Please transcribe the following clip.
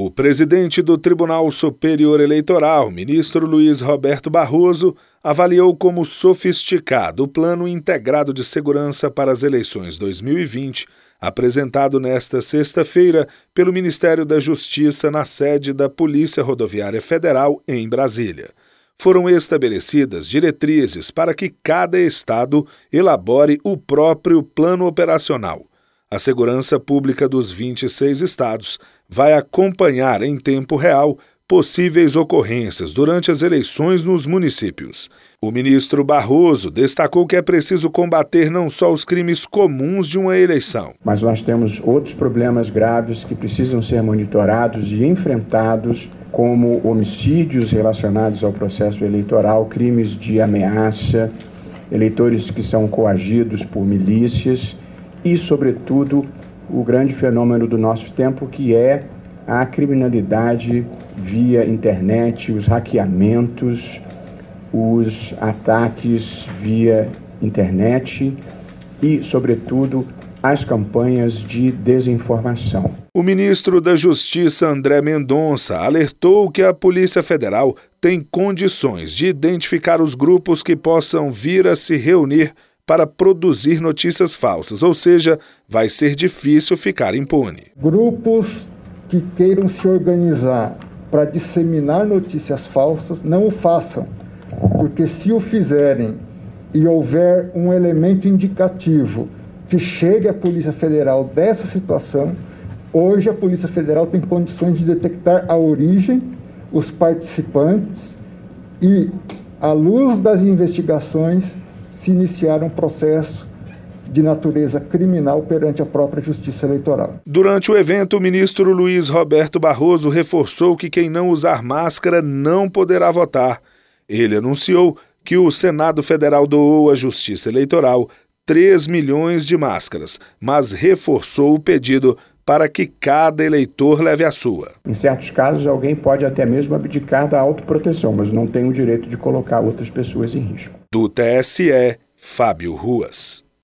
O presidente do Tribunal Superior Eleitoral, ministro Luiz Roberto Barroso, avaliou como sofisticado o Plano Integrado de Segurança para as Eleições 2020, apresentado nesta sexta-feira pelo Ministério da Justiça na sede da Polícia Rodoviária Federal, em Brasília. Foram estabelecidas diretrizes para que cada Estado elabore o próprio plano operacional a segurança pública dos 26 estados vai acompanhar em tempo real possíveis ocorrências durante as eleições nos municípios. O ministro Barroso destacou que é preciso combater não só os crimes comuns de uma eleição. Mas nós temos outros problemas graves que precisam ser monitorados e enfrentados, como homicídios relacionados ao processo eleitoral, crimes de ameaça, eleitores que são coagidos por milícias e, sobretudo, o grande fenômeno do nosso tempo, que é a criminalidade via internet, os hackeamentos, os ataques via internet e, sobretudo, as campanhas de desinformação. O ministro da Justiça, André Mendonça, alertou que a Polícia Federal tem condições de identificar os grupos que possam vir a se reunir para produzir notícias falsas, ou seja, vai ser difícil ficar impune. Grupos que queiram se organizar para disseminar notícias falsas, não o façam, porque se o fizerem e houver um elemento indicativo que chegue à Polícia Federal dessa situação, hoje a Polícia Federal tem condições de detectar a origem, os participantes e, à luz das investigações, se iniciar um processo de natureza criminal perante a própria Justiça Eleitoral. Durante o evento, o ministro Luiz Roberto Barroso reforçou que quem não usar máscara não poderá votar. Ele anunciou que o Senado Federal doou à Justiça Eleitoral 3 milhões de máscaras, mas reforçou o pedido para que cada eleitor leve a sua. Em certos casos, alguém pode até mesmo abdicar da autoproteção, mas não tem o direito de colocar outras pessoas em risco. Do TSE, Fábio Ruas.